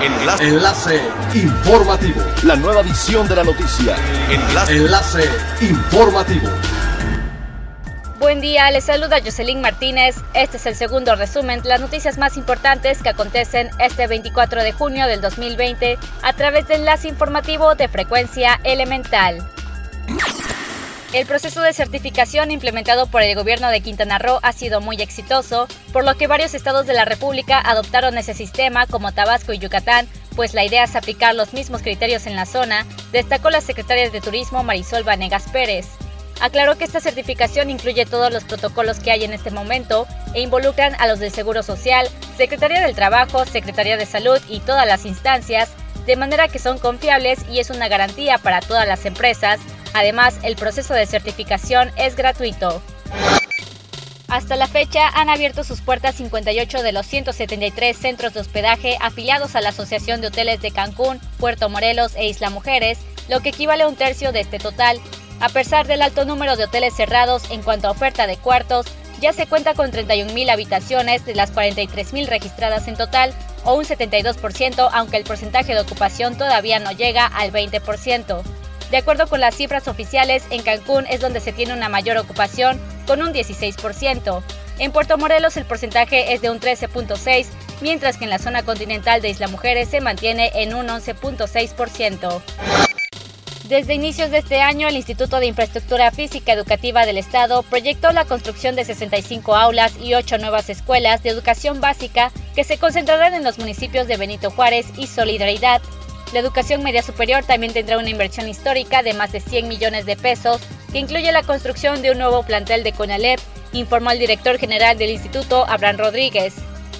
Enlace. Enlace informativo. La nueva edición de la noticia. Enlace. Enlace informativo. Buen día, les saluda Jocelyn Martínez. Este es el segundo resumen de las noticias más importantes que acontecen este 24 de junio del 2020 a través del enlace informativo de frecuencia elemental. El proceso de certificación implementado por el gobierno de Quintana Roo ha sido muy exitoso, por lo que varios estados de la República adoptaron ese sistema como Tabasco y Yucatán, pues la idea es aplicar los mismos criterios en la zona, destacó la secretaria de Turismo Marisol Vanegas Pérez. Aclaró que esta certificación incluye todos los protocolos que hay en este momento e involucran a los del Seguro Social, Secretaría del Trabajo, Secretaría de Salud y todas las instancias, de manera que son confiables y es una garantía para todas las empresas, Además, el proceso de certificación es gratuito. Hasta la fecha han abierto sus puertas 58 de los 173 centros de hospedaje afiliados a la Asociación de Hoteles de Cancún, Puerto Morelos e Isla Mujeres, lo que equivale a un tercio de este total. A pesar del alto número de hoteles cerrados en cuanto a oferta de cuartos, ya se cuenta con 31.000 habitaciones de las 43.000 registradas en total, o un 72%, aunque el porcentaje de ocupación todavía no llega al 20%. De acuerdo con las cifras oficiales, en Cancún es donde se tiene una mayor ocupación, con un 16%. En Puerto Morelos el porcentaje es de un 13.6%, mientras que en la zona continental de Isla Mujeres se mantiene en un 11.6%. Desde inicios de este año, el Instituto de Infraestructura Física Educativa del Estado proyectó la construcción de 65 aulas y 8 nuevas escuelas de educación básica que se concentrarán en los municipios de Benito Juárez y Solidaridad, la educación media superior también tendrá una inversión histórica de más de 100 millones de pesos, que incluye la construcción de un nuevo plantel de CONALEP, informó el director general del instituto, Abraham Rodríguez.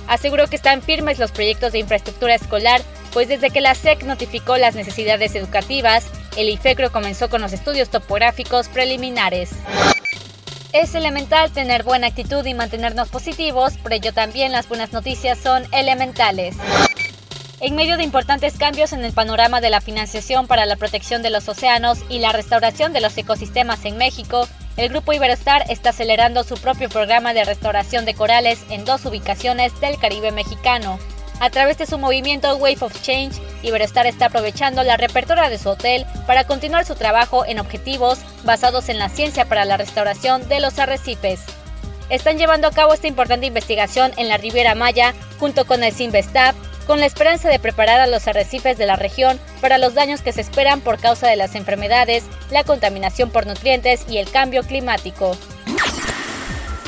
Aseguró que están firmes los proyectos de infraestructura escolar, pues desde que la SEC notificó las necesidades educativas, el IFECRO comenzó con los estudios topográficos preliminares. Es elemental tener buena actitud y mantenernos positivos, por ello también las buenas noticias son elementales. En medio de importantes cambios en el panorama de la financiación para la protección de los océanos y la restauración de los ecosistemas en México, el Grupo Iberostar está acelerando su propio programa de restauración de corales en dos ubicaciones del Caribe mexicano. A través de su movimiento Wave of Change, Iberostar está aprovechando la reapertura de su hotel para continuar su trabajo en objetivos basados en la ciencia para la restauración de los arrecifes. Están llevando a cabo esta importante investigación en la Riviera Maya junto con el Simvestab, con la esperanza de preparar a los arrecifes de la región para los daños que se esperan por causa de las enfermedades, la contaminación por nutrientes y el cambio climático.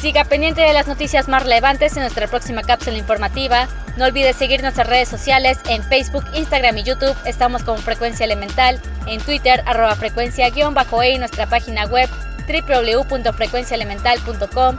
Siga pendiente de las noticias más relevantes en nuestra próxima cápsula informativa. No olvide seguir nuestras redes sociales en Facebook, Instagram y YouTube. Estamos como Frecuencia Elemental, en Twitter, arroba frecuencia-e y nuestra página web www.frecuenciaelemental.com